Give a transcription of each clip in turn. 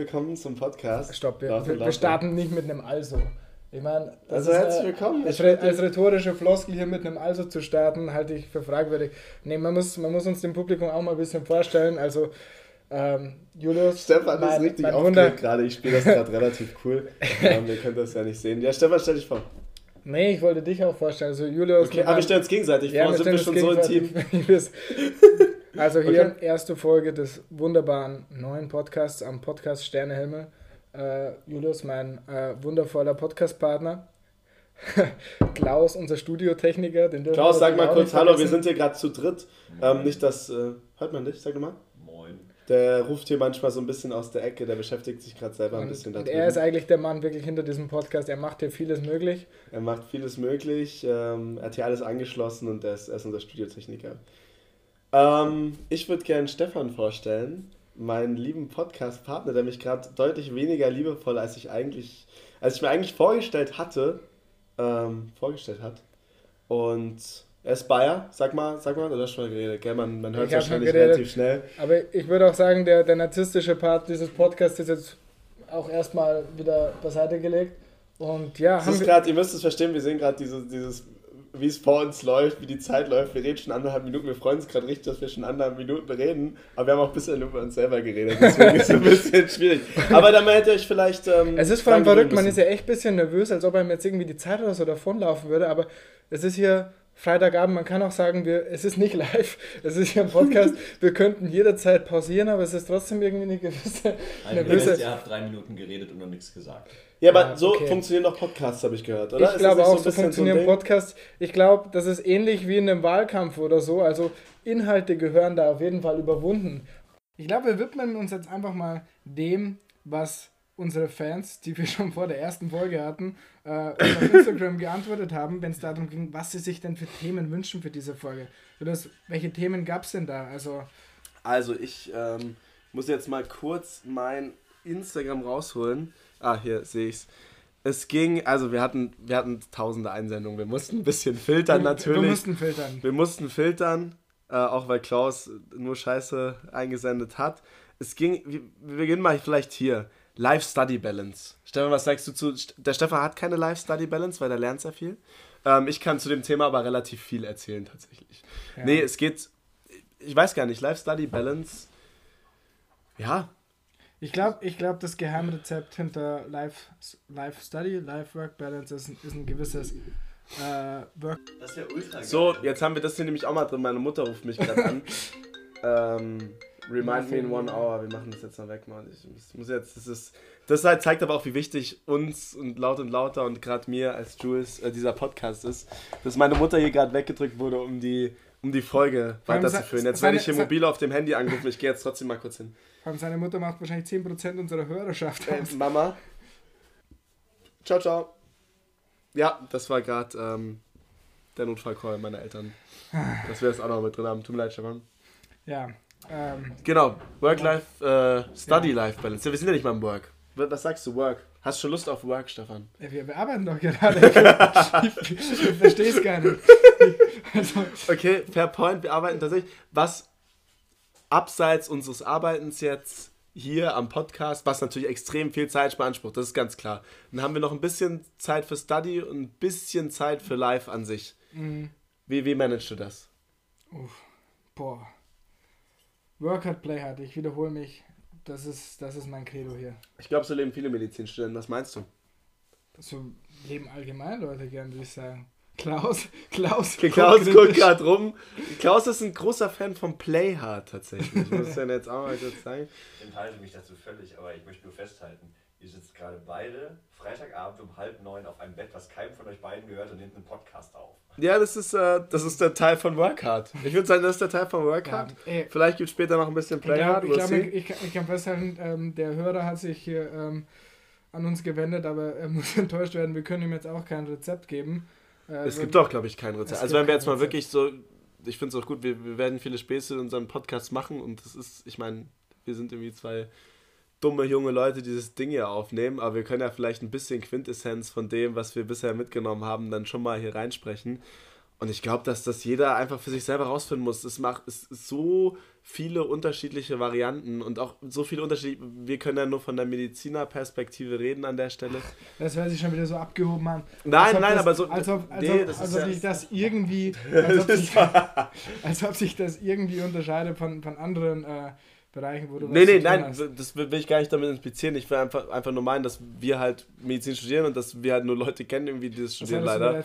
Willkommen zum Podcast. Stopp, wir, wir, wir starten nicht mit einem Also. Ich meine, also herzlich willkommen. Als, als, rhetorische Floskel hier mit einem Also zu starten, halte ich für fragwürdig. Nee, man muss, man muss uns dem Publikum auch mal ein bisschen vorstellen. Also, ähm, Julius. Stefan ist richtig aufgeregt gerade. Ich spiele das gerade relativ cool. ähm, ihr könnt das ja nicht sehen. Ja, Stefan, stell dich vor. Nee, ich wollte dich auch vorstellen. Also Julius. Okay, aber wir stellen uns gegenseitig ja, vor, sind wir schon so ein Team. also hier okay. erste Folge des wunderbaren neuen Podcasts am Podcast Sternehimmel. Äh, Julius, mein äh, wundervoller Podcast-Partner. Klaus, unser Studiotechniker. Den Klaus, sag mal kurz Hallo, wir sind hier gerade zu dritt. Ähm, nicht, dass. Äh, hört man dich? Sag doch mal. Der ruft hier manchmal so ein bisschen aus der Ecke, der beschäftigt sich gerade selber ein bisschen damit. Er ist eigentlich der Mann wirklich hinter diesem Podcast. Er macht hier vieles möglich. Er macht vieles möglich. Ähm, er hat hier alles angeschlossen und er ist, er ist unser Studiotechniker. Ähm, ich würde gerne Stefan vorstellen, meinen lieben Podcast-Partner, der mich gerade deutlich weniger liebevoll, als ich eigentlich, als ich mir eigentlich vorgestellt hatte, ähm, vorgestellt hat. Und er ist Bayer, sag mal, sag mal, du hast schon geredet, gell? Man, man hört es wahrscheinlich relativ schnell. Aber ich würde auch sagen, der, der narzisstische Part dieses Podcasts ist jetzt auch erstmal wieder beiseite gelegt. Und ja, das ist grad, ihr müsst es verstehen, wir sehen gerade dieses, dieses, wie es vor uns läuft, wie die Zeit läuft. Wir reden schon anderthalb Minuten, wir freuen uns gerade richtig, dass wir schon anderthalb Minuten reden, aber wir haben auch ein bisschen über uns selber geredet, deswegen ist es ein bisschen schwierig. Aber dann hätte ich vielleicht. Ähm, es ist vor allem verrückt, man ist ja echt ein bisschen nervös, als ob einem jetzt irgendwie die Zeit oder so davonlaufen würde, aber es ist hier Freitagabend, man kann auch sagen, wir, es ist nicht live, es ist ja ein Podcast, wir könnten jederzeit pausieren, aber es ist trotzdem irgendwie eine gewisse... Eine gewisse ihr habt drei Minuten geredet und noch nichts gesagt. Ja, aber ja, so okay. funktionieren doch Podcasts, habe ich gehört, oder? Ich glaube auch, so, so funktionieren so Podcasts. Ich glaube, das ist ähnlich wie in einem Wahlkampf oder so, also Inhalte gehören da auf jeden Fall überwunden. Ich glaube, wir widmen uns jetzt einfach mal dem, was unsere Fans, die wir schon vor der ersten Folge hatten, äh, auf Instagram geantwortet haben, wenn es darum ging, was sie sich denn für Themen wünschen für diese Folge. Das, welche Themen gab es denn da? Also, also ich ähm, muss jetzt mal kurz mein Instagram rausholen. Ah, hier sehe ich's. Es ging, also wir hatten, wir hatten tausende Einsendungen. Wir mussten ein bisschen filtern natürlich. Wir mussten filtern. Wir mussten filtern, äh, auch weil Klaus nur Scheiße eingesendet hat. Es ging, wir, wir beginnen mal vielleicht hier. Life-Study-Balance. Stefan, was sagst du zu. Der Stefan hat keine Life-Study-Balance, weil er lernt sehr viel. Ähm, ich kann zu dem Thema aber relativ viel erzählen, tatsächlich. Ja. Nee, es geht. Ich weiß gar nicht, Life-Study-Balance. Ja. Ich glaube, ich glaub, das Geheimrezept hinter Life-Study, Life-Work-Balance ist, ist ein gewisses. Äh, Work. Das ist ja ultra So, jetzt haben wir das hier nämlich auch mal drin. Meine Mutter ruft mich gerade an. ähm, Remind me in one hour. Wir machen das jetzt noch weg, Mann. Ich, ich muss jetzt, das ist, das halt zeigt aber auch, wie wichtig uns und laut und lauter und gerade mir als Jules äh, dieser Podcast ist, dass meine Mutter hier gerade weggedrückt wurde, um die, um die Folge weiterzuführen. Jetzt werde ich hier mobil auf dem Handy angerufen. Ich gehe jetzt trotzdem mal kurz hin. Seine Mutter macht wahrscheinlich 10% unserer Hörerschaft Äh, Mama. Ciao, ciao. Ja, das war gerade ähm, der Notfallcall meiner Eltern. Dass wir das auch noch mit drin haben. Tut mir leid, Stefan. Ja, ähm, genau, Work-Life, äh, Study-Life-Balance. Ja, wir sind ja nicht mal im Work. Was sagst du, Work? Hast du schon Lust auf Work, Stefan? Ja, wir, wir arbeiten doch gerade. ich, ich, ich verstehe es gar nicht. Also. Okay, fair point. Wir arbeiten tatsächlich. Was abseits unseres Arbeitens jetzt hier am Podcast, was natürlich extrem viel Zeit beansprucht, das ist ganz klar. Dann haben wir noch ein bisschen Zeit für Study und ein bisschen Zeit für Live an sich. Mhm. Wie, wie managst du das? Uff, boah. Work hard, play hard. Ich wiederhole mich. Das ist, das ist mein Credo hier. Ich glaube, so leben viele Medizinstudenten. Was meinst du? So leben allgemein Leute gern, würde ich sagen. Klaus, Klaus. Okay, Klaus guckt gerade rum. Klaus ist ein großer Fan von Play Hard tatsächlich. Ich muss ja jetzt auch mal kurz sagen. Ich enthalte mich dazu völlig, aber ich möchte nur festhalten, ihr sitzt gerade beide Freitagabend um halb neun auf einem Bett, was keinem von euch beiden gehört und nehmt einen Podcast auf. Ja, das ist, äh, das ist der Teil von Workhard. Ich würde sagen, das ist der Teil von Workhard. Ja, Vielleicht gibt es später noch ein bisschen Playhard. Ich, glaub, ich, ich, ich, kann festhalten, ähm, der Hörer hat sich hier ähm, an uns gewendet, aber er muss enttäuscht werden. Wir können ihm jetzt auch kein Rezept geben. Äh, es gibt doch, glaube ich, kein Rezept. Also wenn wir jetzt mal Rezept. wirklich so, ich finde es auch gut, wir, wir werden viele Späße in unserem Podcast machen und das ist, ich meine, wir sind irgendwie zwei dumme junge Leute dieses Ding hier aufnehmen, aber wir können ja vielleicht ein bisschen Quintessenz von dem, was wir bisher mitgenommen haben, dann schon mal hier reinsprechen. Und ich glaube, dass das jeder einfach für sich selber rausfinden muss. Es macht es so viele unterschiedliche Varianten und auch so viele Unterschiede. Wir können ja nur von der Medizinerperspektive reden an der Stelle. Das hört sich schon wieder so abgehoben an. Nein, nein, das, aber so. Als ob, als nee, ob, als ob ja sich das irgendwie. Als ob sich, als ob sich das irgendwie unterscheidet von, von anderen. Äh, Bereichen, wo du Nee, nee, nein, hast. das will ich gar nicht damit inspizieren. Ich will einfach, einfach nur meinen, dass wir halt Medizin studieren und dass wir halt nur Leute kennen, irgendwie, die das studieren, das leider.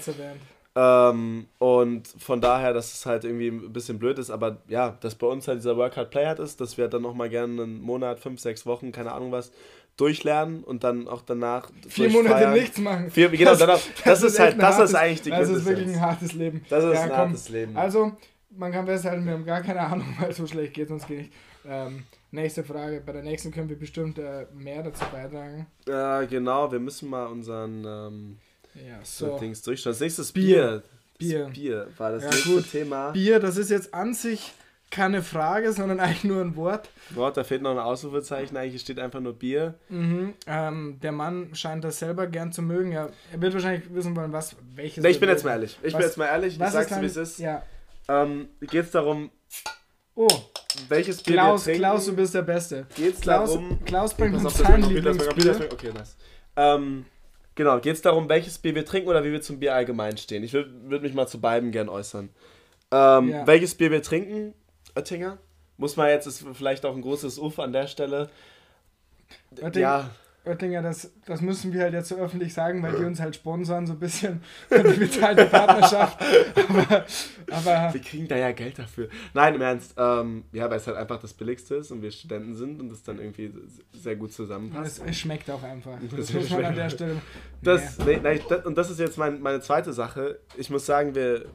Ähm, und von daher, dass es halt irgendwie ein bisschen blöd ist, aber ja, dass bei uns halt dieser Work Hard Play Hard ist, dass wir halt dann nochmal gerne einen Monat, fünf, sechs Wochen, keine Ahnung was, durchlernen und dann auch danach. Vier Monate feiern. nichts machen. Vier, genau, das, danach, das, das, ist halt, das hartes, ist eigentlich die Das ist wirklich ein hartes Leben. Das ist ja, ein komm. hartes Leben. Also, man kann festhalten, wir haben gar keine Ahnung, weil so schlecht geht es uns nicht. Ähm, nächste Frage. Bei der nächsten können wir bestimmt äh, mehr dazu beitragen. Ja, genau. Wir müssen mal unseren. Ähm, ja, so. Dings durchschauen. Als nächstes Bier. Bier. Das Bier war das ja, nächste gut. Thema. Bier, das ist jetzt an sich keine Frage, sondern eigentlich nur ein Wort. Wort, da fehlt noch ein Ausrufezeichen, eigentlich steht einfach nur Bier. Mhm, ähm, der Mann scheint das selber gern zu mögen. Ja, er wird wahrscheinlich wissen wollen, was welches. Nee, ich bin jetzt mal ehrlich. Ich was, bin jetzt mal ehrlich, ich sag's dir, wie es ist. Ja. Ähm, geht's darum. Oh. Welches Bier Klaus, wir trinken? Klaus, du bist der Beste. Geht's Klaus, darum. Klaus bringt uns sein Lieblingsbier. Okay, nice. Ähm, Genau, geht es darum, welches Bier wir trinken oder wie wir zum Bier allgemein stehen? Ich würde würd mich mal zu beiden gern äußern. Ähm, ja. Welches Bier wir trinken, Oettinger? Muss man jetzt, ist vielleicht auch ein großes Uff an der Stelle. Oettinger, ja. Oettinger, das, das müssen wir halt jetzt so öffentlich sagen, weil die uns halt sponsern, so ein bisschen die bezahlte Partnerschaft. aber, aber. Wir kriegen da ja Geld dafür. Nein, im Ernst. Ähm, ja, weil es halt einfach das Billigste ist und wir Studenten sind und es dann irgendwie sehr gut zusammenpasst. Es, es schmeckt auch einfach. Das, das muss man an der Stelle. Das, nee, nee, das, und das ist jetzt mein, meine zweite Sache. Ich muss sagen, wir,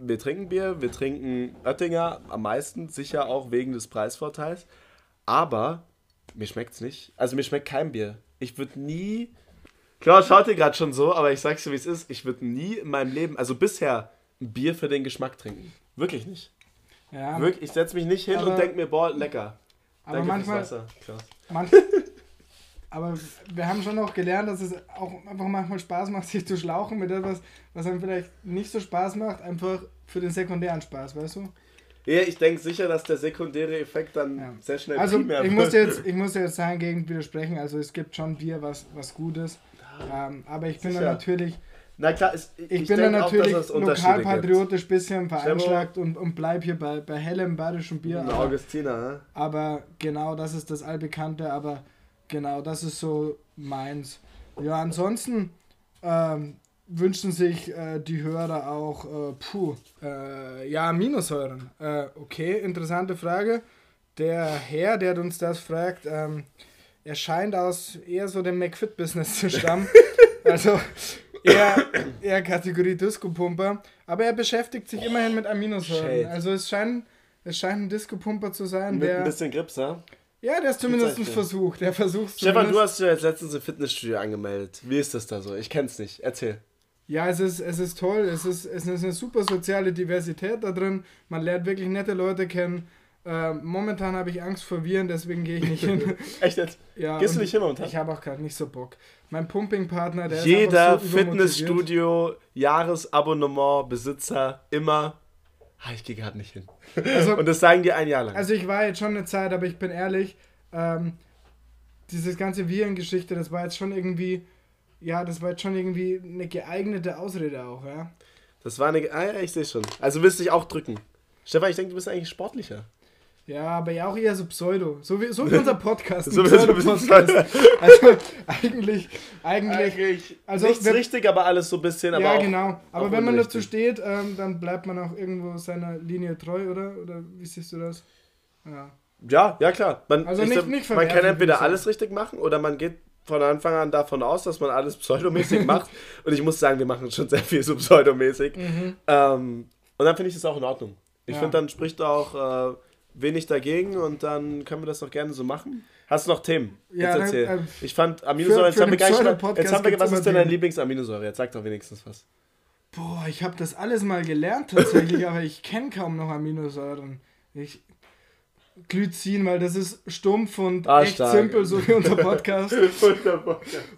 wir trinken Bier, wir trinken Oettinger am meisten, sicher auch wegen des Preisvorteils. Aber mir schmeckt es nicht. Also mir schmeckt kein Bier. Ich würde nie. Klar, schaut ihr gerade schon so, aber ich sag's dir, wie es ist. Ich würde nie in meinem Leben, also bisher, ein Bier für den Geschmack trinken. Wirklich nicht. Ja. Wirklich, ich setze mich nicht hin aber, und denke mir, boah, lecker. Aber Danke manchmal. Wasser. Manchmal, aber wir haben schon auch gelernt, dass es auch einfach manchmal Spaß macht, sich zu schlauchen mit etwas, was einem vielleicht nicht so Spaß macht, einfach für den sekundären Spaß, weißt du? Ja, ich denke sicher, dass der sekundäre Effekt dann ja. sehr schnell also, primär ich muss jetzt Ich muss jetzt dahingegen widersprechen, also es gibt schon Bier, was, was gut ist, ähm, aber ich bin sicher. da natürlich... Na klar, es, ich, ich bin da natürlich lokalpatriotisch ein bisschen veranschlagt und, und bleib hier bei, bei hellem bayerischen Bier. Aber, Augustiner, ne? aber genau, das ist das Allbekannte, aber genau, das ist so meins. Ja, ansonsten, ähm, wünschen sich äh, die Hörer auch, äh, puh, äh, ja, Aminosäuren. Äh, okay, interessante Frage. Der Herr, der uns das fragt, ähm, er scheint aus eher so dem McFit-Business zu stammen. also eher, eher Kategorie Disco-Pumper. Aber er beschäftigt sich immerhin mit Aminosäuren. Shade. Also es scheint, es scheint ein Disco-Pumper zu sein, mit der... ein bisschen Grips, ja? Ja, der ist zumindest ein Versuch. Der versucht Stefan, du hast ja jetzt letztens im Fitnessstudio angemeldet. Wie ist das da so? Ich kenn's nicht. Erzähl. Ja, es ist, es ist toll. Es ist, es ist eine super soziale Diversität da drin. Man lernt wirklich nette Leute kennen. Äh, momentan habe ich Angst vor Viren, deswegen gehe ich nicht hin. Echt jetzt? Ja, Gehst du nicht hin momentan? Ich habe auch gerade nicht so Bock. Mein Pumping-Partner, der Jeder ist so Fitnessstudio, Jahresabonnement, Besitzer, immer. Ah, ich gehe gerade nicht hin. Also, Und das sagen die ein Jahr lang. Also ich war jetzt schon eine Zeit, aber ich bin ehrlich, ähm, diese ganze Virengeschichte, das war jetzt schon irgendwie ja, das war jetzt schon irgendwie eine geeignete Ausrede auch, ja. Das war eine. Ah ja, ich sehe schon. Also willst du dich auch drücken. Stefan, ich denke, du bist eigentlich sportlicher. Ja, aber ja auch eher so Pseudo. So wie, so wie unser Podcast. so Pseudo-Podcast. also eigentlich, eigentlich. eigentlich also nichts wenn, richtig, aber alles so ein bisschen. ja, genau. Aber wenn man dazu steht, ähm, dann bleibt man auch irgendwo seiner Linie treu, oder? Oder wie siehst du das? Ja. Ja, ja klar. Man, also nicht, nicht man kann entweder alles richtig machen oder man geht von Anfang an davon aus, dass man alles pseudomäßig macht. Und ich muss sagen, wir machen schon sehr viel so pseudomäßig. Mhm. Ähm, und dann finde ich das auch in Ordnung. Ich ja. finde, dann spricht auch äh, wenig dagegen und dann können wir das doch gerne so machen. Hast du noch Themen? Ja, jetzt erzähl. Dann, ähm, ich fand Aminosäure, jetzt haben wir gar jetzt haben wir, was ist denn dein Lieblingsaminosäure? Jetzt sag doch wenigstens was. Boah, ich habe das alles mal gelernt tatsächlich, aber ich kenne kaum noch Aminosäuren. Ich, Glycin, weil das ist stumpf und ah, echt stark. simpel, so wie unser Podcast.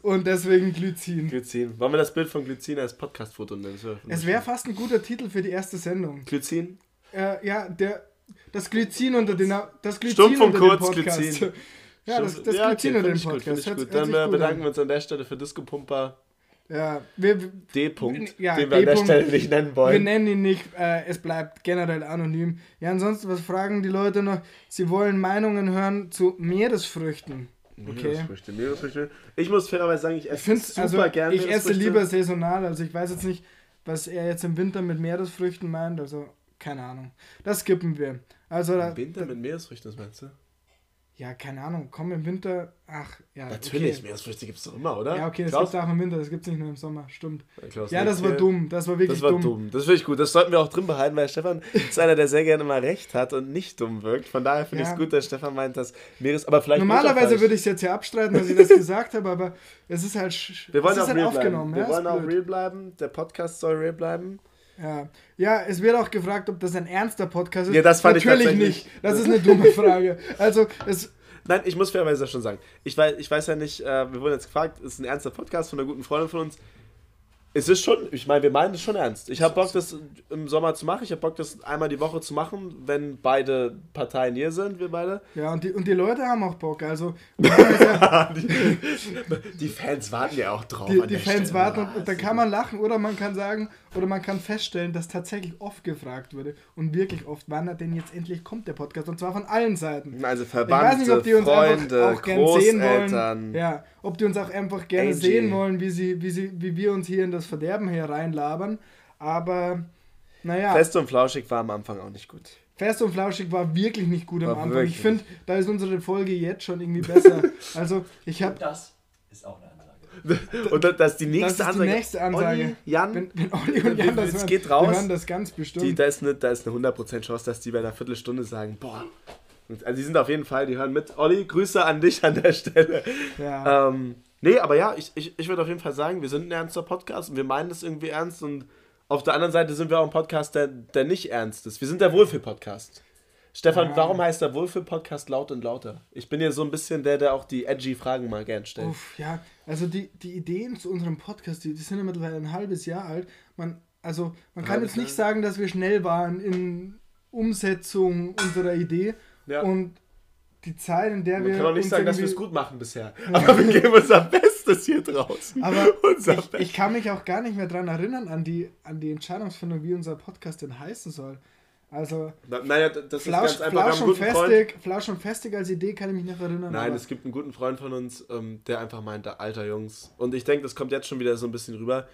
und deswegen Glycin. Glycin. Wollen wir das Bild von Glycin als Podcast-Foto nennen? Es wäre fast ein guter Titel für die erste Sendung. Glycin? Äh, ja, der, das Glycin unter den das Glycin Stumpf und kurz. Glycin. Ja, das, das ja, Glycin okay, unter dem Podcast. Gut, gut. Dann äh, bedanken wir uns an der Stelle für Disco Pumper. Ja, wir, D. -Punkt, ja, den wir an der Stelle nicht nennen wollen. Wir nennen ihn nicht, äh, es bleibt generell anonym. Ja, ansonsten, was fragen die Leute noch? Sie wollen Meinungen hören zu Meeresfrüchten. Okay. Meeresfrüchte, Meeresfrüchte. Ich muss fairerweise sagen, ich esse ich super also, gern Ich esse lieber saisonal, also ich weiß jetzt nicht, was er jetzt im Winter mit Meeresfrüchten meint, also keine Ahnung. Das skippen wir. Also, Im Winter da, mit Meeresfrüchten, was meinst du? Ja, keine Ahnung, komm im Winter. Ach, ja. Natürlich, okay. Meeresfrüchte gibt es doch immer, oder? Ja, okay, das gibt es auch im Winter, das gibt es nicht nur im Sommer, stimmt. Ja, ja das war dumm, das war wirklich das war dumm. dumm. Das finde ich gut, das sollten wir auch drin behalten, weil Stefan ist einer, der sehr gerne mal recht hat und nicht dumm wirkt. Von daher finde ja. ich es gut, dass Stefan meint, dass Meeres. Aber vielleicht. Normalerweise würde ich es jetzt hier abstreiten, dass ich das gesagt habe, aber es ist halt. Wir wollen auch halt real aufgenommen. Bleiben. Wir wollen auch real bleiben, der Podcast soll real bleiben. Ja. ja, es wird auch gefragt, ob das ein ernster Podcast ist. Ja, das fand Natürlich ich nicht. Das ist eine dumme Frage. Also, es, Nein, ich muss fairerweise schon sagen. Ich weiß, ich weiß ja nicht, äh, wir wurden jetzt gefragt, es ist ein ernster Podcast von einer guten Freundin von uns. Es ist schon, ich meine, wir meinen es schon ernst. Ich habe Bock, das im Sommer zu machen. Ich habe Bock, das einmal die Woche zu machen, wenn beide Parteien hier sind, wir beide. Ja, und die, und die Leute haben auch Bock. Also, die, die, Fans warten ja auch drauf. Die, die Fans Stelle. warten und, und dann kann man lachen oder man kann sagen, oder man kann feststellen, dass tatsächlich oft gefragt wurde und wirklich oft, wann er denn jetzt endlich kommt, der Podcast. Und zwar von allen Seiten. Also Verband, ich weiß nicht, ob die uns Freunde, auch sehen wollen. Ja, ob die uns auch einfach gerne Angie. sehen wollen, wie, sie, wie, sie, wie wir uns hier in das Verderben hereinlabern. Aber, naja. Fest und flauschig war am Anfang auch nicht gut. Fest und Flauschig war wirklich nicht gut am war Anfang. Wirklich. Ich finde, da ist unsere Folge jetzt schon irgendwie besser. also, ich habe. Das ist auch eine und das ist die nächste das ist die nächste Ansage. Olli, Jan, wenn, wenn Olli und Jan das hören, geht raus. hören das ganz bestimmt. Die, da, ist eine, da ist eine 100% Chance, dass die bei einer Viertelstunde sagen, boah. Also die sind auf jeden Fall, die hören mit. Olli, Grüße an dich an der Stelle. Ja. Ähm, nee, aber ja, ich, ich, ich würde auf jeden Fall sagen, wir sind ein ernster Podcast und wir meinen das irgendwie ernst und auf der anderen Seite sind wir auch ein Podcast, der, der nicht ernst ist. Wir sind der Wohlfühl-Podcast. Stefan, ja. warum heißt der Wohlfühl-Podcast laut und lauter? Ich bin ja so ein bisschen der, der auch die edgy Fragen mal gern stellt. Uff, ja, also die, die Ideen zu unserem Podcast, die, die sind ja mittlerweile ein halbes Jahr alt. Man, also man kann jetzt nicht sagen, dass wir schnell waren in Umsetzung unserer Idee. Ja. Und die Zeit, in der wir. Man kann auch nicht sagen, dass wir es gut machen bisher. Ja. Aber wir geben unser Bestes hier draußen. Aber ich, ich, kann mich auch gar nicht mehr daran erinnern, an die, an die Entscheidungsfindung, wie unser Podcast denn heißen soll. Also, Na, naja, das Flausch, ist ganz einfach. Flausch und, festig, Flausch und festig als Idee kann ich mich nicht erinnern. Nein, es gibt einen guten Freund von uns, ähm, der einfach meinte, alter Jungs. Und ich denke, das kommt jetzt schon wieder so ein bisschen rüber.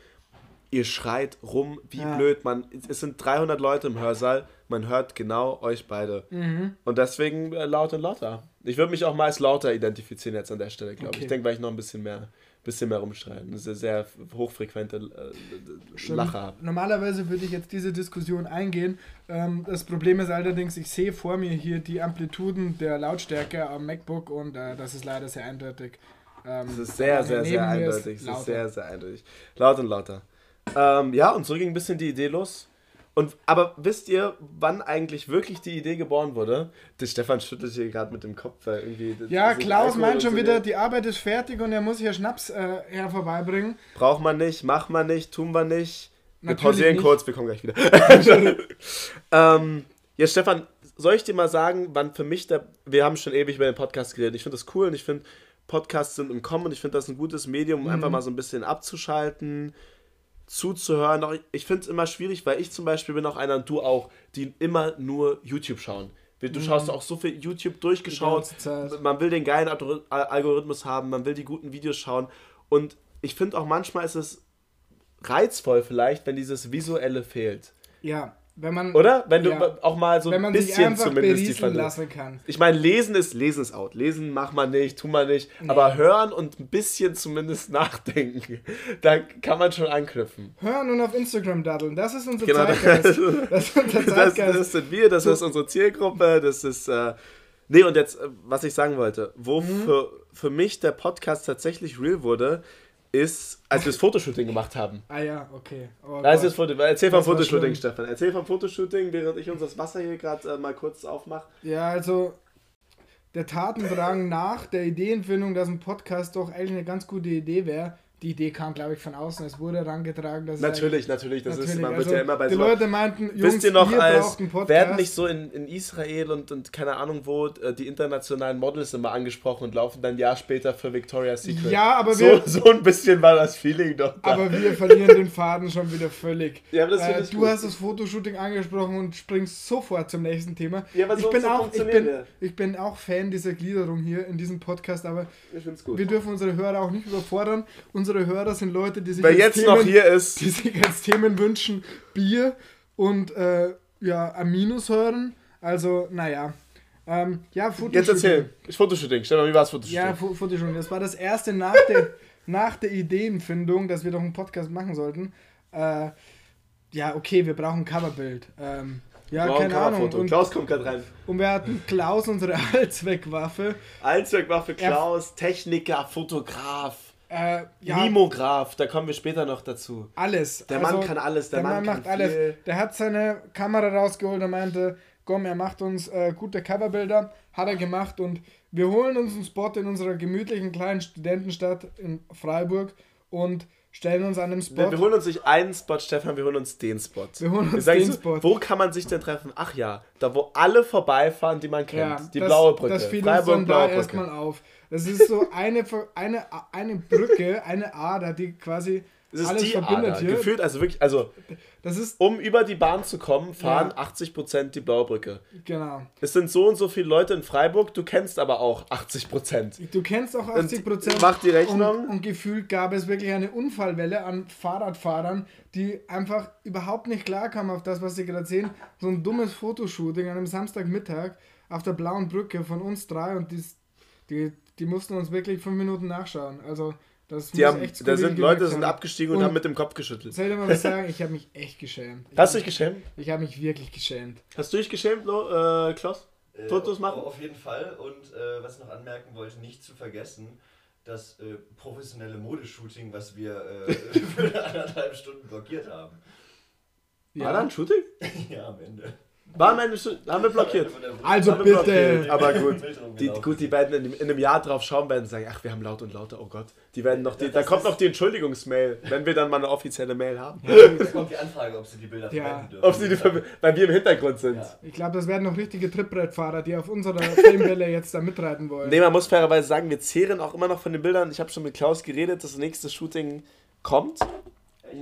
Ihr schreit rum, wie ja. blöd. Man, es sind 300 Leute im Hörsaal, man hört genau euch beide. Mhm. Und deswegen äh, laut und lauter. Ich würde mich auch mal als lauter identifizieren jetzt an der Stelle, glaube okay. ich. Ich denke, weil ich noch ein bisschen mehr bisschen mehr rumschreien. Das ist sehr hochfrequente äh, Lacher. Normalerweise würde ich jetzt diese Diskussion eingehen. Ähm, das Problem ist allerdings, ich sehe vor mir hier die Amplituden der Lautstärke am MacBook und äh, das ist leider sehr eindeutig. Ähm, das ist sehr, sehr, sehr eindeutig. Das ist sehr, sehr eindeutig. Laut und lauter. Ähm, ja, und so ging ein bisschen die Idee los. Und, aber wisst ihr, wann eigentlich wirklich die Idee geboren wurde? Der Stefan schüttelt hier gerade mit dem Kopf, weil irgendwie. Ja, Klaus meint schon wieder, die Arbeit ist fertig und er muss hier Schnaps äh, her vorbeibringen. Braucht man nicht, macht man nicht, tun wir nicht. Wir pausieren nicht. kurz, wir kommen gleich wieder. ähm, ja, Stefan, soll ich dir mal sagen, wann für mich der. Wir haben schon ewig über den Podcast geredet. Ich finde das cool und ich finde, Podcasts sind im Kommen und ich finde das ein gutes Medium, um mhm. einfach mal so ein bisschen abzuschalten zuzuhören. Ich finde es immer schwierig, weil ich zum Beispiel bin auch einer und du auch, die immer nur YouTube schauen. Du mhm. schaust auch so viel YouTube durchgeschaut. Man will den geilen Algorithmus haben, man will die guten Videos schauen. Und ich finde auch manchmal ist es reizvoll vielleicht, wenn dieses Visuelle fehlt. Ja, wenn man, Oder? Wenn du ja, auch mal so ein bisschen zumindest die Verlust. lassen kann. Ich meine, lesen ist, lesen ist out. Lesen macht man nicht, tut man nicht. Nee. Aber hören und ein bisschen zumindest nachdenken, da kann man schon anknüpfen. Hören und auf Instagram daddeln, das ist unser genau, Zeitgeist. Das, das ist unser Zeitgeist. Das, das, sind wir, das ist unsere Zielgruppe, das ist... Äh, nee, und jetzt, äh, was ich sagen wollte, wo mhm. für, für mich der Podcast tatsächlich real wurde, ist, als wir das Fotoshooting gemacht haben. Ah ja, okay. Oh, das Foto Erzähl vom Fotoshooting, Stefan. Erzähl vom Fotoshooting, während ich uns das Wasser hier gerade äh, mal kurz aufmache. Ja, also der Tatendrang nach der Ideenfindung, dass ein Podcast doch eigentlich eine ganz gute Idee wäre, die Idee kam, glaube ich, von außen. Es wurde herangetragen, dass Natürlich, natürlich. Das natürlich. ist, man also, wird ja immer bei die so. Leute meinten, Jungs, Wisst ihr noch, als werden nicht so in, in Israel und, und keine Ahnung wo äh, die internationalen Models immer angesprochen und laufen dann ein Jahr später für Victoria's Secret. Ja, aber so, wir- so ein bisschen war das Feeling doch da. Aber wir verlieren den Faden schon wieder völlig. Ja, aber das äh, du gut. hast das Fotoshooting angesprochen und springst sofort zum nächsten Thema. Ja, aber so- ich, bin so auch, ich, bin, ich bin auch Fan dieser Gliederung hier in diesem Podcast, aber wir dürfen unsere Hörer auch nicht überfordern. Unsere Hörer sind Leute, die sich Wer jetzt Themen, noch hier ist, die sich als Themen wünschen, Bier und äh, ja, Aminos hören. Also, naja. Ähm, ja, Fotoshooting. jetzt erzähl. Ich Fotoshooting. Stefan, wie war das Fotoshooting? Ja, Fo- Fotoshooting. Das war das erste nach der, nach der Ideenfindung, dass wir doch einen Podcast machen sollten. Äh, ja, okay, wir brauchen ein Coverbild. Ähm, ja, Brauchen keine Ahnung. Und, Klaus kommt gerade rein. und wir hatten Klaus, unsere Allzweckwaffe. Allzweckwaffe Er- Klaus, Techniker, Fotograf, Äh, ja, Mimograf, da kommen wir später noch dazu. alles. Der Mann kann alles, der Mann kann macht alles. viel. Der hat seine Kamera rausgeholt und meinte, komm, er macht uns äh, gute Coverbilder. Hat er gemacht und wir holen uns einen Spot in unserer gemütlichen kleinen Studentenstadt in Freiburg und stellen uns an einem Spot. Wir, wir holen uns nicht einen Spot, Stefan, wir holen uns den Spot. Wir holen uns sagen den so, Spot. Wo kann man sich denn treffen? Ach ja, da wo alle vorbeifahren, die man kennt. Ja, die das, blaue Brücke. Das fiel uns Freiburg dann da blaue Brücke. erstmal auf. Das ist so eine, eine, eine Brücke, eine Ader, die quasi Das alles verbindet Ader. hier. Gefühlt, also wirklich, also Das ist, um über die Bahn zu kommen, fahren Ja. 80% die blaue Brücke. genau. Es sind so und so viele Leute in Freiburg, du kennst aber auch 80%. Du kennst auch 80 Prozent. mach die Rechnung. Und, und gefühlt gab es wirklich eine Unfallwelle an Fahrradfahrern, die einfach überhaupt nicht klarkamen auf das, was sie gerade sehen. So ein dummes Fotoshooting an einem Samstagmittag auf der blauen Brücke von uns drei und die, die, die mussten uns wirklich fünf Minuten nachschauen. Also das Die haben, echt da sind Leute sind abgestiegen und, Und- haben mit dem Kopf geschüttelt. Soll ich dir mal was sagen? Ich habe mich echt geschämt. Ich Hast du dich geschämt? Ich habe mich wirklich geschämt. Hast du dich geschämt, Lo, äh, Klaus? Äh, Fotos auf- machen? Auf jeden Fall. Und äh, was ich noch anmerken wollte, nicht zu vergessen, das äh, professionelle Modeshooting, was wir äh, für anderthalb Stunden blockiert haben. War da ein Shooting? ja, am Ende. War am Ende schon, haben wir blockiert. Also Haben wir bitte. blockiert. Aber gut, die, gut, die werden in, in einem Jahr drauf schauen, werden sagen, ach, wir haben laut und lauter, oh Gott. Die werden noch, die, Ja, da kommt noch die Entschuldigungsmail, wenn wir dann mal eine offizielle Mail haben. Jetzt kommt die Anfrage, ob sie die Bilder Ja. verwenden dürfen. Ob sie die, weil wir im Hintergrund sind. Ja. Ich glaube, das werden noch richtige Trittbrettfahrer, die auf unserer Filmwelle jetzt da mitreiten wollen. Nee, man muss fairerweise sagen, wir zehren auch immer noch von den Bildern. Ich habe schon mit Klaus geredet, das nächste Shooting kommt.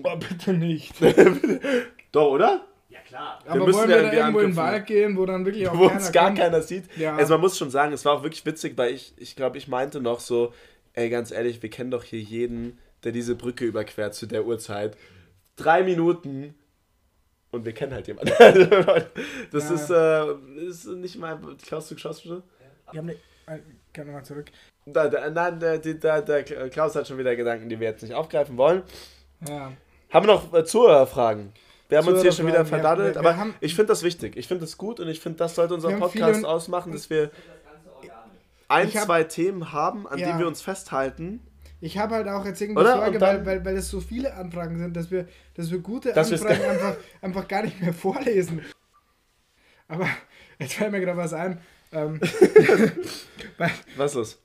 Oh, bitte nicht. Doch, oder? Ja, klar. Aber müssen wollen ja wir da irgendwo in den. Wald gehen, wo dann wirklich auch Wo keiner uns gar kommt? keiner sieht. Ja. Also man muss schon sagen, es war auch wirklich witzig, weil ich, ich glaube, ich meinte noch so, ey, ganz ehrlich, wir kennen doch hier jeden, der diese Brücke überquert zu der Uhrzeit. Drei Minuten und wir kennen halt jemanden. das Ja. ist, äh, ist nicht mal, Klaus, du schaust bitte? Ich hab ne, äh, Geh nochmal zurück. Da, da, nein, der, der, der, Klaus hat schon wieder Gedanken, die wir jetzt nicht aufgreifen wollen. Ja. Haben wir noch äh, Zuhörerfragen? Wir haben uns hier schon wieder ja. verdaddelt, Wir- wir aber ich finde das wichtig. Ich finde das gut und ich finde, das sollte unser Podcast ausmachen, dass wir ein, hab- zwei Themen haben, an Ja. denen wir uns festhalten. Ich habe halt auch jetzt irgendwie Oder? Sorge, dann- weil, weil, weil es so viele Anfragen sind, dass wir, dass wir gute Dass Anfragen einfach, einfach gar nicht mehr vorlesen. Aber jetzt fällt mir gerade was ein. Ähm, Was ist los?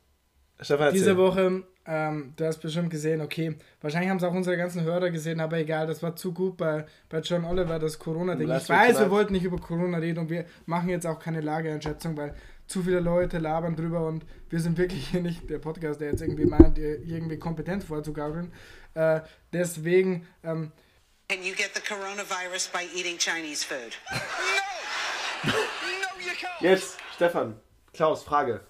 Stefan, dieser Woche, ähm, du hast bestimmt gesehen, okay, wahrscheinlich haben es auch unsere ganzen Hörer gesehen, aber egal, das war zu gut bei, bei John Oliver, das Corona-Ding. Ich weiß, wir wollten nicht über Corona reden und wir machen jetzt auch keine Lageeinschätzung, weil zu viele Leute labern drüber und wir sind wirklich hier nicht der Podcast, der jetzt irgendwie meint, irgendwie kompetent vorzugaukeln. Äh, deswegen, ähm, Can you get the coronavirus by eating Chinese food? Jetzt, Stefan, Klaus, Frage.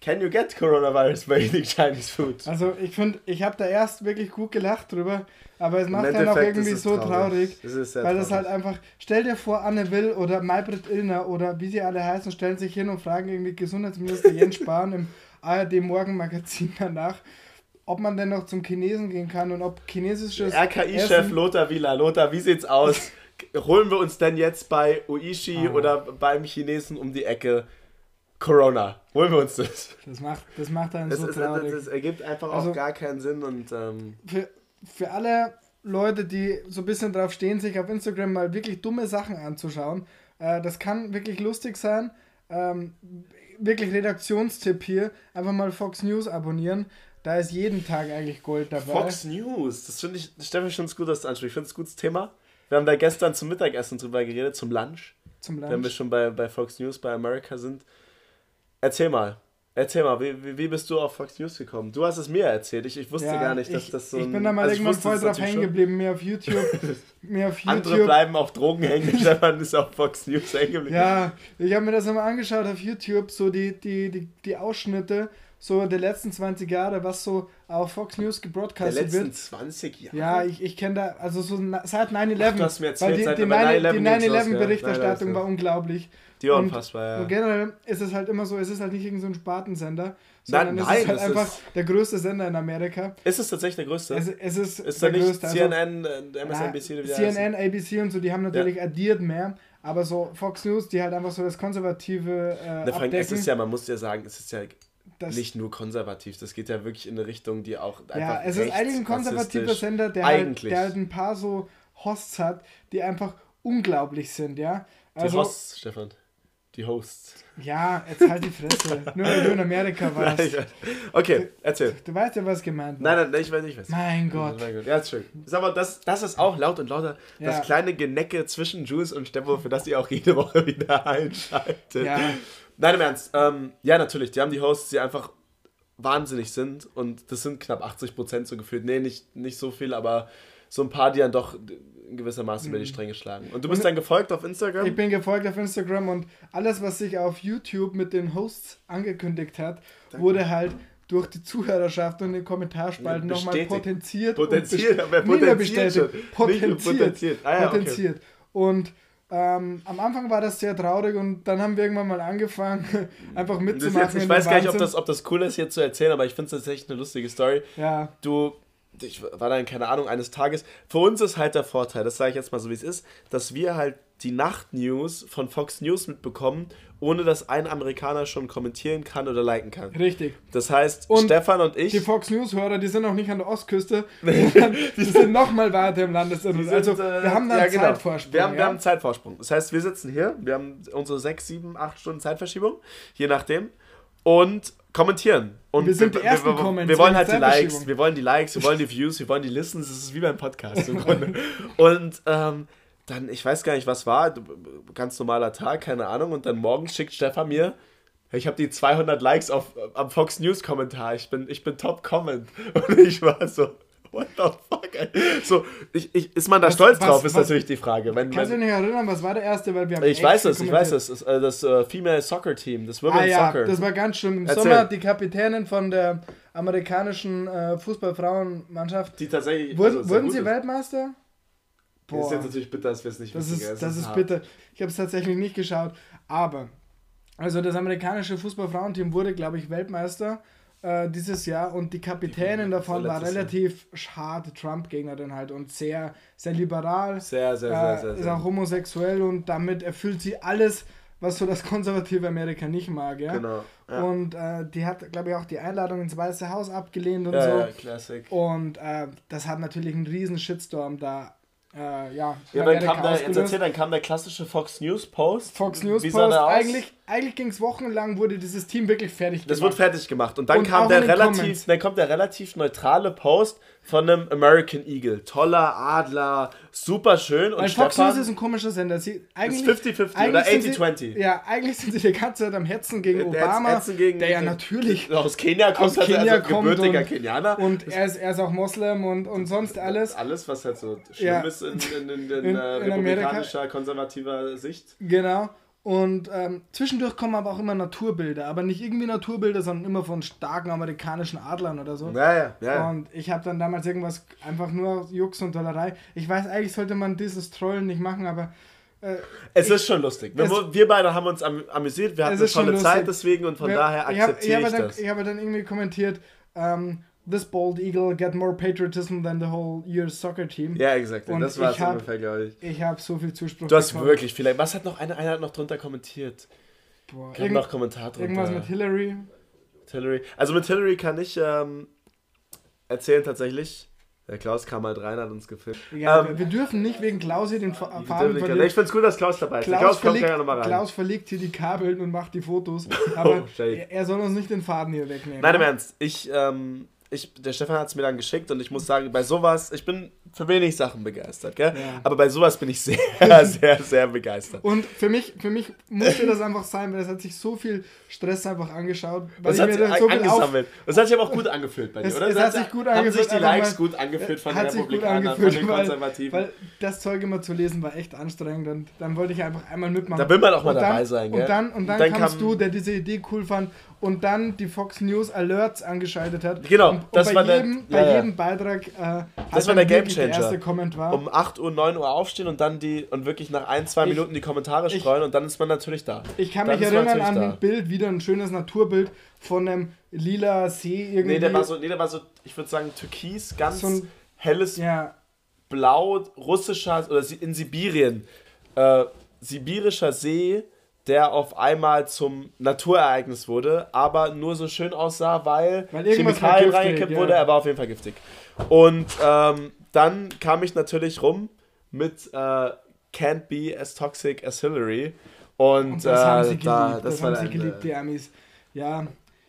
Can you get coronavirus by eating Chinese food? also ich finde, ich habe da erst wirklich gut gelacht drüber, aber es macht dann auch irgendwie so traurig. traurig, sehr weil das halt traurig. einfach, stell dir vor, Anne Will oder Maybrit Illner oder wie sie alle heißen, stellen sich hin und fragen irgendwie Gesundheitsminister Jens Spahn im ARD Morgenmagazin danach, ob man denn noch zum Chinesen gehen kann und ob chinesisches RKI-Chef Lothar Wieler. Lothar, wie sieht's aus? Holen wir uns denn jetzt bei Oishi Ah. oder beim Chinesen um die Ecke Corona? Holen wir uns das? Das macht, das macht einen Das, so ist, traurig. das ergibt einfach Also- auch gar keinen Sinn und ähm, für, für alle Leute, die so ein bisschen drauf stehen, sich auf Instagram mal wirklich dumme Sachen anzuschauen, äh, das kann wirklich lustig sein. ähm, wirklich Redaktionstipp hier, einfach mal Fox News abonnieren. Da ist jeden Tag eigentlich Gold dabei. Fox News, das finde ich, Stefan, schon gut, dass du ansprichst. Ich finde es ein gutes Thema. Wir haben da gestern zum Mittagessen drüber geredet, zum Lunch. Zum Lunch. Wenn wir schon bei, bei Fox News, bei America sind. Erzähl mal, Erzähl mal, wie, wie bist du auf Fox News gekommen? Du hast es mir erzählt. Ich, ich wusste ja, gar nicht, dass ich, das so. Ein, ich bin da mal also irgendwann voll drauf hängen geblieben, mir auf YouTube. mir auf YouTube. Andere bleiben auf Drogen hängen, Stefan ist auf Fox News hängen geblieben. Ja, ich habe mir das einmal angeschaut auf YouTube, so die, die, die, die Ausschnitte so der letzten 20 Jahre, was so auf Fox News gebroadcastet wird. Der letzten wird. 20 Jahre? Ja, ich, ich kenne da, also so seit 9-11. Du hast mir erzählt, die, seit die 9-11-Berichterstattung ja. war unglaublich. Die war unfassbar, ja. Und generell ist es halt immer so, es ist halt nicht irgendein so Spartensender, sondern nein, nein, es ist halt einfach ist der größte Sender in Amerika. Ist es tatsächlich der größte? Es, es ist, ist der größte. CNN, also, MSNBC, ja, CNN, ABC und so, die haben natürlich ja. addiert mehr. Aber so Fox News, die halt einfach so das konservative äh, ne, Frank, Es ist ja, man muss ja sagen, es ist ja nicht nur konservativ, das geht ja wirklich in eine Richtung, die auch einfach Ja, es ist eigentlich ein konservativer Sender, der halt, der halt ein paar so Hosts hat, die einfach unglaublich sind, ja. Also, die Hosts, Stefan. Die Hosts. Ja, jetzt halt die Fresse. Nur weil du in Amerika warst. okay, erzähl. Du, du, weißt ja, was gemeint war. Nein, nein, ich weiß nicht, was. Mein Gott. Mein Gott. Ja, ist schön. Sag mal, das, das ist auch laut und lauter ja. das kleine Genecke zwischen Jules und Stefan, für das ihr auch jede Woche wieder einschaltet. Ja. Nein, im Ernst. Ähm, ja, natürlich. Die haben die Hosts, die einfach wahnsinnig sind. Und das sind knapp 80 Prozent so gefühlt. Nee, nicht, nicht so viel, aber so ein paar, die dann doch in gewisser Maße über die mhm. Stränge schlagen. Und du bist und dann gefolgt auf Instagram? Ich bin gefolgt auf Instagram und alles, was sich auf YouTube mit den Hosts angekündigt hat, Danke. wurde halt durch die Zuhörerschaft und den Kommentarspalten ja, nochmal potenziert. Potenziert, aber potenziert. Potenziert. Potenziert. Ah, ja, potenziert. Okay. Und ähm, am Anfang war das sehr traurig und dann haben wir irgendwann mal angefangen, einfach mitzumachen. Jetzt, ich weiß gar nicht, ob das, ob das cool ist, hier zu erzählen, aber ich finde es tatsächlich eine lustige Story. Ja. Du ich war dann, keine Ahnung, eines Tages. Für uns ist halt der Vorteil, das sage ich jetzt mal so wie es ist, dass wir halt die Nacht-News von Fox News mitbekommen, ohne dass ein Amerikaner schon kommentieren kann oder liken kann. Richtig. Das heißt, und Stefan und ich. Die Fox News-Hörer, die sind auch nicht an der Ostküste, die sind nochmal weiter im Landesinneren. Also, wir äh, haben da einen ja, genau. Zeitvorsprung. Wir haben, ja? wir haben einen Zeitvorsprung. Das heißt, wir sitzen hier, wir haben unsere 6, 7, 8 Stunden Zeitverschiebung, je nachdem. Und kommentieren. Und wir sind die ersten wir, wir, wir wollen halt die Likes, wir wollen die Likes, wir wollen die Views, wir wollen die Listens. Das ist wie beim Podcast im Grunde. Und ähm, dann, ich weiß gar nicht, was war, ganz normaler Tag, keine Ahnung. Und dann morgens schickt Stefan mir, ich habe die 200 Likes auf, am Fox News Kommentar. Ich bin, ich bin Top Comment. Und ich war so, What the fuck, ey? So, ich, ich, ist man da was, stolz was, drauf, ist was, natürlich die Frage. Wenn, kannst du dich erinnern, was war der erste? Weil wir haben ich weiß es, ich weiß es. Das, äh, das Female Soccer Team, das Women's ah, ja, Soccer. Das war ganz schlimm. Im Erzähl. Sommer die Kapitänin von der amerikanischen äh, Fußballfrauenmannschaft. Die tatsächlich. Wurden, also wurden sie ist. Weltmeister? Boah. Das ist jetzt natürlich bitter, dass wir es nicht das. Ist, das ist, ist bitter. Ich habe es tatsächlich nicht geschaut. Aber, also das amerikanische Fußballfrauenteam wurde, glaube ich, Weltmeister äh, dieses Jahr und die Kapitänin davon war relativ hart Trump-Gegnerin halt und sehr, sehr liberal. Sehr, sehr, sehr, äh, sehr, Ist auch homosexuell und damit erfüllt sie alles, was so das konservative Amerika nicht mag, ja. Genau. Ja. Und äh, die hat, glaube ich, auch die Einladung ins Weiße Haus abgelehnt und ja, so. Ja, Classic. Und äh, das hat natürlich einen riesen Shitstorm da äh, ja, ja dann kam, der, erzähl, dann kam der klassische Fox News Post. Fox News Wie Post. Eigentlich, eigentlich ging es wochenlang, wurde dieses Team wirklich fertig gemacht. Das wurde fertig gemacht. Und dann und kam der relativ, dann kommt der relativ neutrale Post von einem American Eagle. Toller Adler, super schön. Und Weil Fox News ist ein komischer Sender. Sie, eigentlich, ist 50-50 oder 80-20. Ja, eigentlich sind sie die ganze Zeit am Hetzen gegen der Obama, Hetzen gegen, der ja natürlich aus Kenia kommt, aus Kenia also kommt gebürtiger und, Kenianer. Und er ist, er ist auch Moslem und, und sonst alles. Alles, was halt so schlimm ja. ist in, in, in, in, in äh, republikanischer, konservativer Sicht. Genau. Und ähm, zwischendurch kommen aber auch immer Naturbilder, aber nicht irgendwie Naturbilder, sondern immer von starken amerikanischen Adlern oder so. Ja, ja, ja. Und ich habe dann damals irgendwas einfach nur Jux und Dollerei. Ich weiß, eigentlich sollte man dieses Trollen nicht machen, aber. Äh, es ich, ist schon lustig. Wir, wir, beide haben uns am, amüsiert, wir hatten eine tolle Zeit deswegen und von wir, daher akzeptiere ich, hab, ich, ich das. Ich habe dann irgendwie kommentiert, ähm, this bald eagle get more patriotism than the whole year's soccer team. Ja, exakt. Das war es ungefähr, glaube ich. Ich habe so viel Zuspruch Du hast bekommen. wirklich vielleicht. Was hat noch einer, einer hat noch drunter kommentiert? Boah, Irgend, noch Kommentar drunter. Irgendwas mit Hillary. Hillary. Also mit Hillary kann ich ähm, erzählen tatsächlich. Der Klaus kam halt rein, hat uns gefilmt. Ja, ähm, wir dürfen nicht wegen Klaus hier den Faden verlegen. Ich finde es gut, dass Klaus dabei ist. Klaus, Klaus verlegt, kommt nochmal rein. Klaus verlegt hier die Kabeln und macht die Fotos. Aber oh, er soll uns nicht den Faden hier wegnehmen. Nein, im Ernst. Ich, ähm, ich, der Stefan hat es mir dann geschickt und ich muss sagen, bei sowas, ich bin für wenig Sachen begeistert, gell? Ja. Aber bei sowas bin ich sehr, sehr, sehr begeistert. Und für mich, für mich musste das einfach sein, weil es hat sich so viel Stress einfach angeschaut. Weil das hat sich so angesammelt. Das hat sich aber auch gut angefühlt bei dir, es, oder? Es hat sich gut angefühlt. Haben sich die Likes gut angefühlt von den Republikanern, von den Konservativen. Weil, weil, das Zeug immer zu lesen war echt anstrengend und dann wollte ich einfach einmal mitmachen. Da will man auch mal dann, dabei sein, gell? Und dann, und dann, und dann kamst du, der diese Idee cool fand und dann die Fox News Alerts angeschaltet hat. Genau, und, das bei war jedem, der, bei ja, jedem Beitrag äh, das war der Gamechanger. Der. Um 8 Uhr, 9 Uhr aufstehen und dann die und wirklich nach ein, zwei ich, Minuten die Kommentare streuen ich, und dann ist man natürlich da. Ich kann dann mich erinnern an ein Bild, wieder ein schönes Naturbild von einem lila See irgendwie. Nee, der war so, nee, der war so ich würde sagen, türkis, ganz so ein, helles ja. Blau, russischer, oder in Sibirien, äh, sibirischer See der auf einmal zum Naturereignis wurde, aber nur so schön aussah, weil, weil Chemikalien reingekippt ja. wurde. Er war auf jeden Fall giftig. Und ähm, dann kam ich natürlich rum mit äh, Can't Be as Toxic as Hillary. Und, Und das äh, haben sie geliebt, da, das, das haben sie geliebt, die Amis. Ja.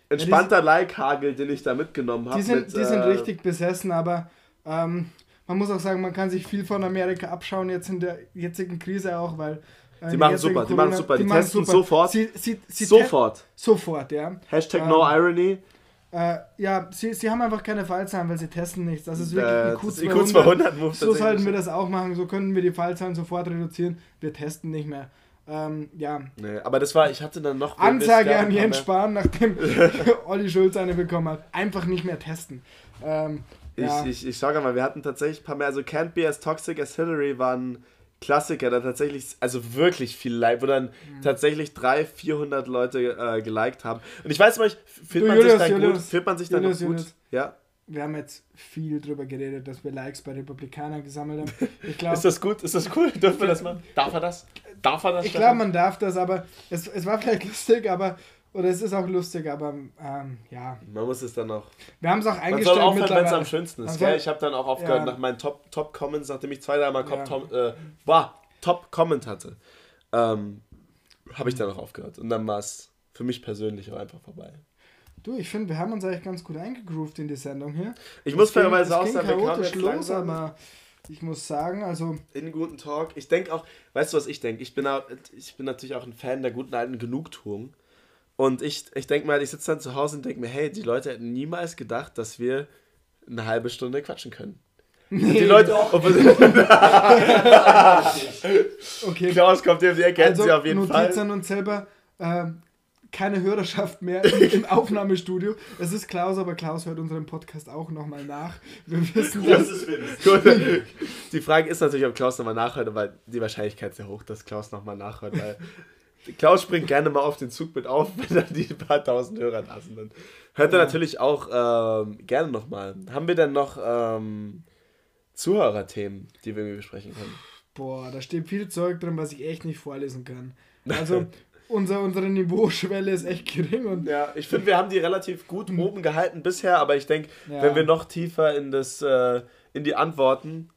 Entspannter ja, Like-Hagel, den ich da mitgenommen habe. Die, sind, mit, die sind äh, richtig besessen, aber ähm, man muss auch sagen, man kann sich viel von Amerika abschauen, jetzt in der jetzigen Krise auch, weil die machen super, die machen super, die, die testen super. sofort. Sie, sie, sie sofort. Sofort, ja. Hashtag ähm, no irony. Äh, ja, sie, sie haben einfach keine Fallzahlen, weil sie testen nichts. Das ist wirklich äh, IQ 200. IQ so sollten wir das auch machen. So könnten wir die Fallzahlen sofort reduzieren. Wir testen nicht mehr. Ähm, ja. Nee, aber das war, ich hatte dann noch. Ansage an Jens Spahn, nachdem Olli Schulz eine bekommen hat. Einfach nicht mehr testen. Ähm, ich, ja. ich, ich sage mal, wir hatten tatsächlich ein paar mehr. Also Can't Be as Toxic as Hillary waren Klassiker, da tatsächlich, also wirklich viel Like, wo dann mhm. tatsächlich 300, 400 Leute äh, geliked haben. Und ich weiß nicht, fühlt, man, Julius, sich dann Julius, gut, fühlt man sich dann Julius, noch gut? Ja? Wir haben jetzt viel drüber geredet, dass wir Likes bei Republikanern gesammelt haben. Ich glaub, ist das gut? Ist das cool? Dürfen wir das machen? Darf er das? Darf er das? Ich glaube, man darf das, aber es, es war vielleicht lustig, aber oder es ist auch lustig, aber ähm, ja. Man muss es dann noch. Wir haben es auch eingestellt. Man soll aufhören, wenn es am schönsten ist. Soll, ich habe dann auch aufgehört ja. nach meinen Top-Comments, Top nachdem ich zwei, dreimal ja. Top, äh, boah, Top-Comment hatte, ähm, habe ich dann auch aufgehört. Und dann war es für mich persönlich auch einfach vorbei. Du, ich finde, wir haben uns eigentlich ganz gut eingegroovt in die Sendung hier. Ich das muss fairerweise auch sagen, wir kamen los, aber ich muss sagen, also. In guten Talk. Ich denke auch, weißt du, was ich denke? Ich bin, auch, ich bin natürlich auch ein Fan der guten alten Genugtuung. Und ich, ich denke mal, ich sitze dann zu Hause und denke mir, hey, die Leute hätten niemals gedacht, dass wir eine halbe Stunde quatschen können. Nee, die Leute. okay. Klaus kommt hier, ihr kennt also, sie auf jeden Fall. Notiz an uns selber. Äh, keine Hörerschaft mehr im, Aufnahmestudio. Es ist Klaus, aber Klaus hört unseren Podcast auch nochmal nach. Wir wissen das. Gut. Die Frage ist natürlich, ob Klaus nochmal nachhört, aber die Wahrscheinlichkeit ist sehr hoch, dass Klaus nochmal nachhört, weil Klaus springt gerne mal auf den Zug mit auf, wenn dann die paar tausend Hörer da sind. Dann hört er natürlich auch ähm, gerne nochmal. Haben wir denn noch ähm, Zuhörerthemen, die wir besprechen können? Boah, da steht viel Zeug drin, was ich echt nicht vorlesen kann. Also, unser, unsere Niveauschwelle ist echt gering. Und ja, ich finde, wir haben die relativ gut oben gehalten bisher, aber ich denke, ja. wenn wir noch tiefer in, das, äh, in die Antworten.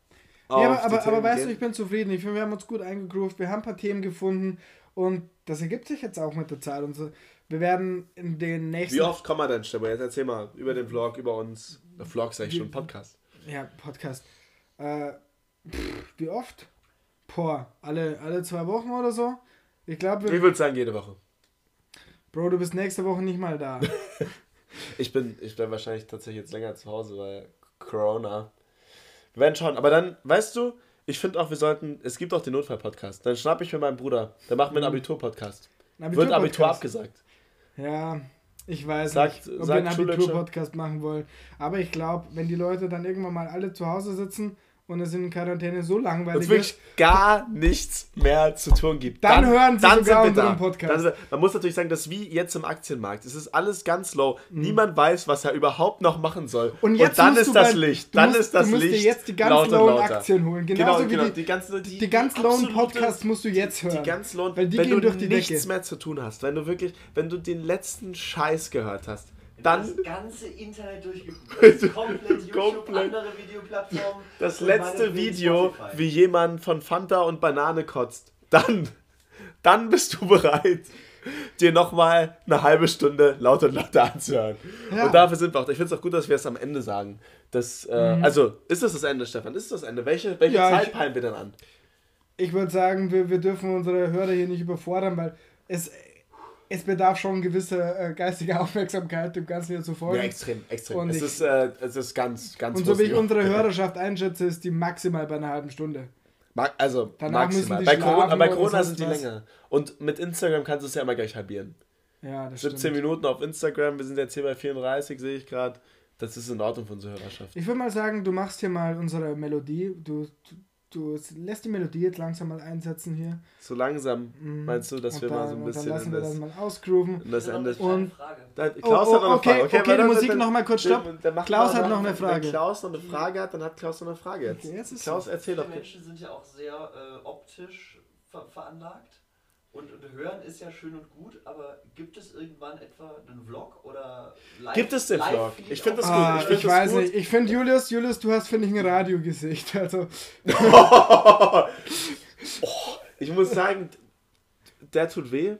Ja, aber, aber, aber weißt du, ich bin zufrieden. Ich finde, wir haben uns gut eingegroovt. Wir haben ein paar Themen gefunden und das ergibt sich jetzt auch mit der Zeit. Und so. Wir werden in den nächsten. Wie oft kommen wir denn, Stefan? Jetzt erzähl mal über den Vlog, über uns. Der Vlog ist eigentlich schon Podcast. Ja, Podcast. Äh, pff, wie oft? Boah, alle, alle zwei Wochen oder so? Ich glaube. Ich würde sagen, jede Woche. Bro, du bist nächste Woche nicht mal da. ich bin, ich bin wahrscheinlich tatsächlich jetzt länger zu Hause, weil Corona. Wir werden schauen. Aber dann, weißt du, ich finde auch, wir sollten. Es gibt auch den Notfall-Podcast. Dann schnapp ich mir meinen Bruder. Der macht mir einen mhm. Abitur-Podcast. Abitur Wird Abitur abgesagt. Ja, ich weiß sagt, nicht, ob wir einen Abitur-Podcast machen wollen. Aber ich glaube, wenn die Leute dann irgendwann mal alle zu Hause sitzen und es in Quarantäne so langweilig ist. wirklich gar nichts mehr zu tun gibt. Dann, dann hören sie dann sogar unseren Podcast. Dann, man muss natürlich sagen, dass wie jetzt im Aktienmarkt. Es ist alles ganz low. Mhm. Niemand weiß, was er überhaupt noch machen soll. Und, und dann ist das Licht. Dann musst, ist das Licht. Du musst dir jetzt die ganz lowen Aktien holen. Genauso genau, genau. wie die, die, ganze, die, die ganz lowen Podcasts musst du jetzt hören. Die ganz lowen, weil die wenn gehen du durch die nichts Decke. mehr zu tun hast. Wenn du wirklich, wenn du den letzten Scheiß gehört hast dann das ganze Internet durchgeguckt. komplett YouTube, Komplett. andere Videoplattformen. das letzte Video, Spotify. wie jemand von Fanta und Banane kotzt, dann, dann bist du bereit, dir nochmal eine halbe Stunde laut und lauter anzuhören. Ja. Und dafür sind wir auch. Ich finde es auch gut, dass wir es am Ende sagen. Das, äh, Also, ist das das Ende, Stefan? Ist das das Ende? Welche, welche Ja, Zeit ich- peilen wir dann an? Ich würde sagen, wir, wir dürfen unsere Hörer hier nicht überfordern, weil es, es bedarf schon gewisser äh, geistiger Aufmerksamkeit, dem Ganzen hier zu folgen. Ja, extrem, extrem. Und es, ich- ist, äh, es ist ganz, ganz Und so wie ich unsere Hörerschaft einschätze, ist die maximal bei einer halben Stunde. Also, Danach maximal. Bei Corona, bei Corona sind die was. länger. Und mit Instagram kannst du es ja immer gleich halbieren. Ja, das 17 stimmt. Minuten auf Instagram, wir sind jetzt hier bei 34, sehe ich gerade. Das ist in Ordnung für unsere Hörerschaft. Ich würde mal sagen, du machst hier mal unsere Melodie. Du, du, lässt die Melodie jetzt langsam mal einsetzen hier. So langsam meinst du, dass und wir dann, mal so ein und bisschen dann lassen wir das, das mal ausgrooven. in das Ende. eine Und- Frage. Da, Oh, Klaus oh, hat noch eine okay, Frage. okay, weil die dann- Musik dann- noch mal kurz, dann- stopp. dann Klaus hat noch eine Frage. Wenn Klaus noch eine Frage hat, dann hat Klaus noch eine Frage jetzt. Okay, jetzt ist Klaus, erzähl doch. Viele Menschen sind ja auch sehr äh, optisch ver veranlagt. Und, und hören ist ja schön und gut, aber gibt es irgendwann etwa einen Vlog oder live Gibt es den Vlog? Ich find das gut. Ah, Ich ich find das weiß gut. nicht. Ich finde Julius, Julius, du hast, finde ich, ein Radiogesicht. Also, Ich muss sagen, der tut weh.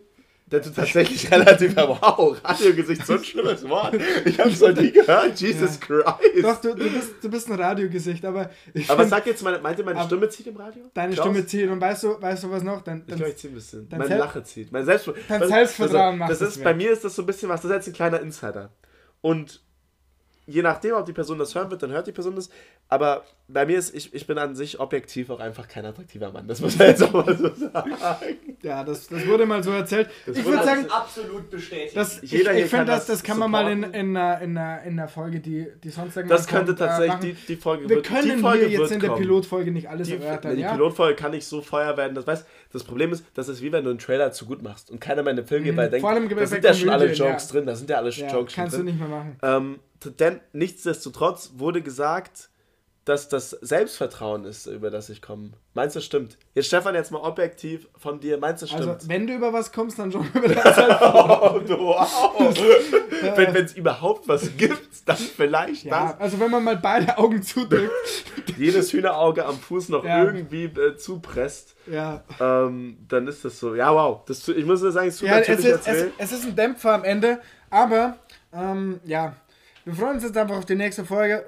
Der tut tatsächlich relativ wow. Radiogesicht, so ein schlimmes Wort. Ich hab's noch nie gehört. Jesus Christ. doch, du, du, bist, du bist ein Radiogesicht, aber ich Aber find, sag jetzt, meine, meint ihr, meine Stimme zieht im Radio? deine Klaus? Stimme zieht. Und weißt du, weißt du was noch? Dein, Ich dein, glaube, ich ziehe ein bisschen. dein Meine Sel- Lache zieht. Mein Selbstver Dein Selbstvertrauen macht das es ist Bei mir ist das so ein bisschen was, das ist jetzt ein kleiner Insider. Und je nachdem, ob die Person das hören wird, dann hört die Person das. Aber bei mir ist, ich, ich bin an sich objektiv auch einfach kein attraktiver Mann. Das muss man jetzt auch mal so sagen. ja, das, das wurde mal so erzählt. ich wurde würde Das sagen, ist absolut bestätigt. das, ich, ich finde, kann das, das das kann man mal in, in, einer, in, einer, in einer Folge, die, die sonst irgendwann Das könnte kommt, äh, tatsächlich, die, die Folge Wir wird, können die Folge hier jetzt in der. Pilotfolge nicht alles Die, erörtern. die ja? Pilotfolge kann nicht so Feuer werden. Das, weißt, das Problem ist, das ist wie wenn du einen Trailer zu gut machst und keiner mehr in den Film geht, weil denkt, Mhm. Vor allem da sind ja schon alle Jokes ja. drin, da sind ja alle ja, Jokes kannst drin. du nicht mehr machen. Ähm, denn nichtsdestotrotz wurde gesagt, dass das Selbstvertrauen ist, über das ich komme. Meinst du, das stimmt? Jetzt Stefan, jetzt mal objektiv von dir. Meinst du, das Also, stimmt? wenn du über was kommst, dann schon über das oh, wow. wenn es überhaupt was gibt, dann vielleicht Ja, also wenn man mal beide Augen zudrückt. das. Jedes Hühnerauge am Fuß noch Ja. irgendwie äh, zupresst, ja. ähm, dann ist das so. Ja, wow. Das, ich muss nur sagen, es tut Ja, es natürlich ist, jetzt es, es ist ein Dämpfer am Ende, aber ähm, ja, wir freuen uns jetzt einfach auf die nächste Folge.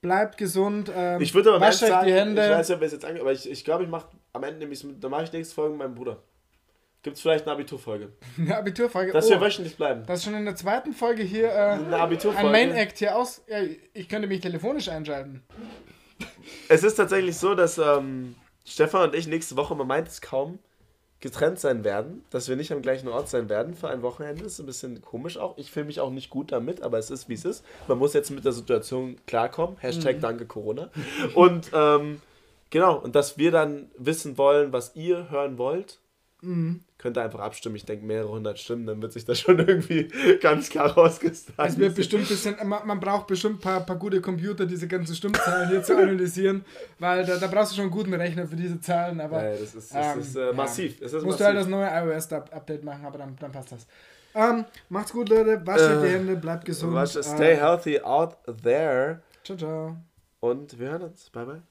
Bleibt gesund. Ähm, Ich würde aber wascht euch sagen, die ich Hände. weiß nicht, ob wir es jetzt ange aber ich, ich glaube, ich mache am Ende nämlich, dann mache ich nächste Folge mit meinem Bruder. Gibt es vielleicht eine Abiturfolge? Eine Abiturfolge. Dass oh, wir wöchentlich bleiben. das ist schon in der zweiten Folge hier äh, ein Main Act hier aus. Ja, ich könnte mich telefonisch einschalten. Es ist tatsächlich so, dass ähm, Stefan und ich nächste Woche, man meint es kaum, getrennt sein werden, dass wir nicht am gleichen Ort sein werden für ein Wochenende. Ist ein bisschen komisch auch. Ich fühle mich auch nicht gut damit, aber es ist wie es ist. Man muss jetzt mit der Situation klarkommen. Hashtag Danke Corona. Und ähm, genau, und dass wir dann wissen wollen, was ihr hören wollt. Könnt ihr einfach abstimmen. Ich denke mehrere hundert Stimmen, dann wird sich das schon irgendwie ganz klar rausgestalten. Es wird bestimmt ein bisschen, man, man braucht bestimmt ein paar, paar gute Computer, diese ganzen Stimmzahlen hier zu analysieren, weil da, da brauchst du schon einen guten Rechner für diese Zahlen, aber Ja, das ist, das ähm, ist äh, ja. massiv. Es ist musst massiv. du halt das neue iOS-Update machen, aber dann, dann passt das. Ähm, macht's gut, Leute, wascht euch die Äh, Hände, bleibt gesund. Watch, stay Äh, healthy out there. ciao, ciao. Und wir hören uns. Bye, bye.